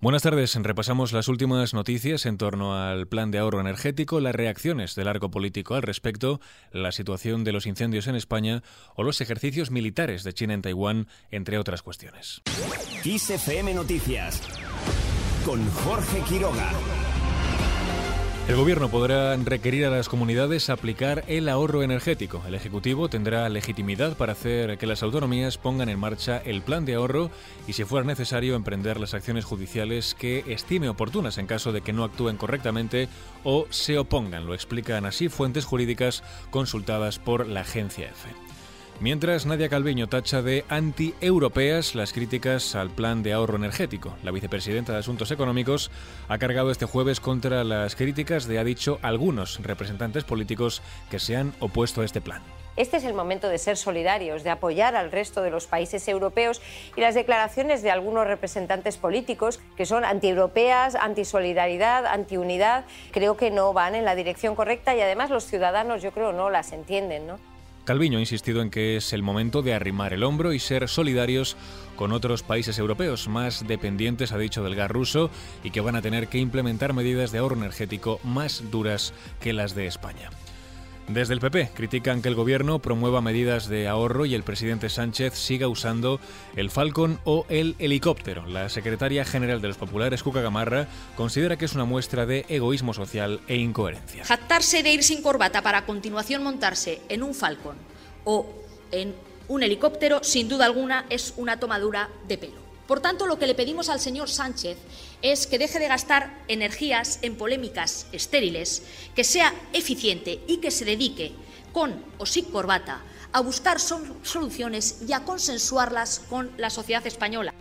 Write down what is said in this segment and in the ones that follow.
Buenas tardes. Repasamos las últimas noticias en torno al plan de ahorro energético, las reacciones del arco político al respecto, la situación de los incendios en España o los ejercicios militares de China en Taiwán, entre otras cuestiones. Noticias con Jorge Quiroga. El Gobierno podrá requerir a las comunidades aplicar el ahorro energético. El Ejecutivo tendrá legitimidad para hacer que las autonomías pongan en marcha el plan de ahorro y, si fuera necesario, emprender las acciones judiciales que estime oportunas en caso de que no actúen correctamente o se opongan. Lo explican así fuentes jurídicas consultadas por la agencia EFE. Mientras Nadia Calviño tacha de anti-europeas las críticas al plan de ahorro energético. La vicepresidenta de Asuntos Económicos ha cargado este jueves contra las críticas de, ha dicho, algunos representantes políticos que se han opuesto a este plan. Este es el momento de ser solidarios, de apoyar al resto de los países europeos y las declaraciones de algunos representantes políticos que son antieuropeas, antisolidaridad, antiunidad, creo que no van en la dirección correcta y además los ciudadanos yo creo no las entienden, ¿no? Calviño ha insistido en que es el momento de arrimar el hombro y ser solidarios con otros países europeos más dependientes, ha dicho, del gas ruso y que van a tener que implementar medidas de ahorro energético más duras que las de España. Desde el PP critican que el gobierno promueva medidas de ahorro y el presidente Sánchez siga usando el Falcon o el helicóptero. La secretaria general de los populares, Cuca Gamarra, considera que es una muestra de egoísmo social e incoherencia. Jactarse de ir sin corbata para a continuación montarse en un Falcon o en un helicóptero, sin duda alguna, es una tomadura de pelo. Por tanto, lo que le pedimos al señor Sánchez es que deje de gastar energías en polémicas estériles, que sea eficiente y que se dedique, con o sin corbata, a buscar soluciones y a consensuarlas con la sociedad española.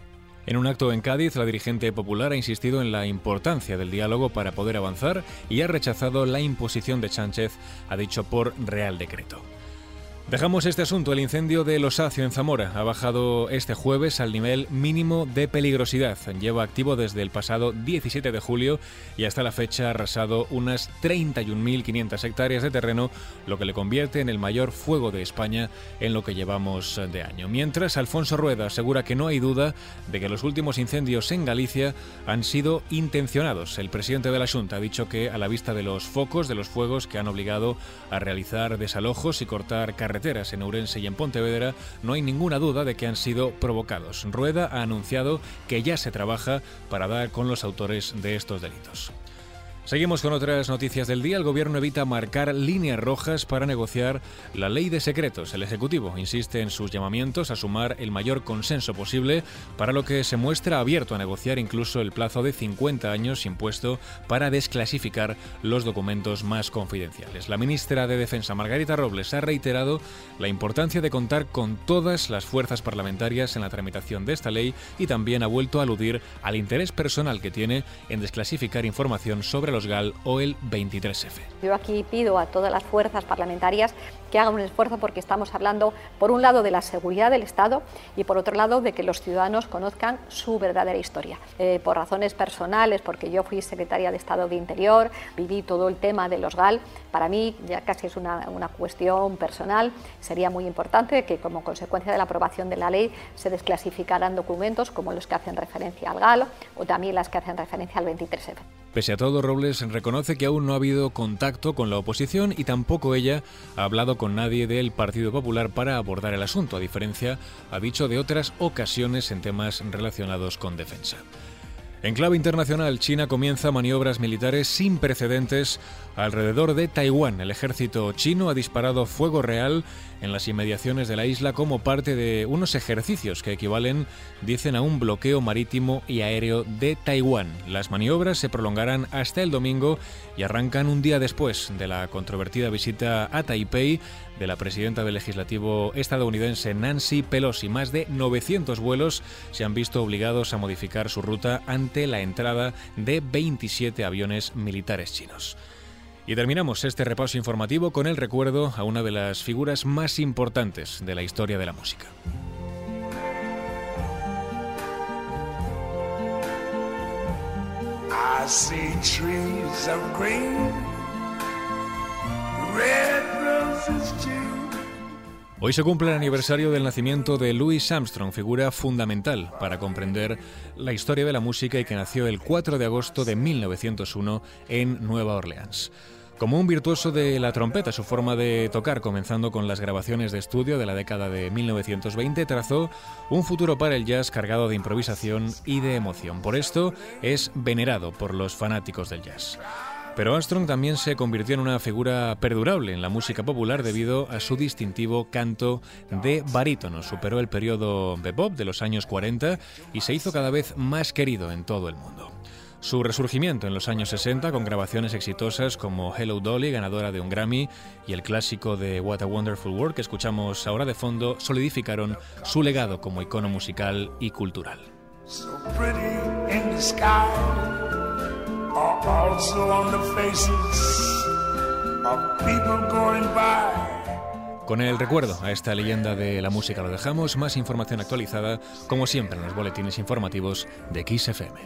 En un acto en Cádiz, la dirigente popular ha insistido en la importancia del diálogo para poder avanzar y ha rechazado la imposición de Sánchez, ha dicho por Real Decreto. Dejamos este asunto. El incendio de Losacio en Zamora ha bajado este jueves al nivel mínimo de peligrosidad. Lleva activo desde el pasado 17 de julio y hasta la fecha ha arrasado unas 31.500 hectáreas de terreno, lo que le convierte en el mayor fuego de España en lo que llevamos de año. Mientras, Alfonso Rueda asegura que no hay duda de que los últimos incendios en Galicia han sido intencionados. El presidente de la Junta ha dicho que, a la vista de los focos de los fuegos que han obligado a realizar desalojos y cortar carreteras, en Ourense y en Pontevedra, no hay ninguna duda de que han sido provocados. Rueda ha anunciado que ya se trabaja para dar con los autores de estos delitos. Seguimos con otras noticias del día. El gobierno evita marcar líneas rojas para negociar la ley de secretos. El Ejecutivo insiste en sus llamamientos a sumar el mayor consenso posible, para lo que se muestra abierto a negociar incluso el plazo de 50 años impuesto para desclasificar los documentos más confidenciales. La ministra de Defensa, Margarita Robles, ha reiterado la importancia de contar con todas las fuerzas parlamentarias en la tramitación de esta ley y también ha vuelto a aludir al interés personal que tiene en desclasificar información sobre O el 23F. Yo aquí pido a todas las fuerzas parlamentarias que hagan un esfuerzo porque estamos hablando, por un lado, de la seguridad del Estado y, por otro lado, de que los ciudadanos conozcan su verdadera historia. Eh, por razones personales, porque yo fui secretaria de Estado de Interior, viví todo el tema de los GAL, para mí ya casi es una, una cuestión personal, sería muy importante que como consecuencia de la aprobación de la ley se desclasificaran documentos como los que hacen referencia al GAL o también las que hacen referencia al 23F. Pese a todo, Robles reconoce que aún no ha habido contacto con la oposición y tampoco ella ha hablado con nadie del Partido Popular para abordar el asunto, a diferencia, ha dicho, de otras ocasiones en temas relacionados con defensa. En clave internacional, China comienza maniobras militares sin precedentes alrededor de Taiwán. El ejército chino ha disparado fuego real en las inmediaciones de la isla como parte de unos ejercicios que equivalen, dicen, a un bloqueo marítimo y aéreo de Taiwán. Las maniobras se prolongarán hasta el domingo y arrancan un día después de la controvertida visita a Taipei de la presidenta del legislativo estadounidense Nancy Pelosi. Más de 900 vuelos se han visto obligados a modificar su ruta la entrada de 27 aviones militares chinos. Y terminamos este repaso informativo con el recuerdo a una de las figuras más importantes de la historia de la música. Hoy se cumple el aniversario del nacimiento de Louis Armstrong, figura fundamental para comprender la historia de la música y que nació el 4 de agosto de 1901 en Nueva Orleans. Como un virtuoso de la trompeta, su forma de tocar, comenzando con las grabaciones de estudio de la década de 1920, trazó un futuro para el jazz cargado de improvisación y de emoción. Por esto es venerado por los fanáticos del jazz. Pero Armstrong también se convirtió en una figura perdurable en la música popular debido a su distintivo canto de barítono. Superó el periodo bebop de los años 40 y se hizo cada vez más querido en todo el mundo. Su resurgimiento en los años 60 con grabaciones exitosas como Hello Dolly, ganadora de un Grammy, y el clásico de What a Wonderful World que escuchamos ahora de fondo, solidificaron su legado como icono musical y cultural also on the faces of people going by. Con el recuerdo a esta leyenda de la música lo dejamos, más información actualizada, como siempre en los boletines informativos de Kiss FM.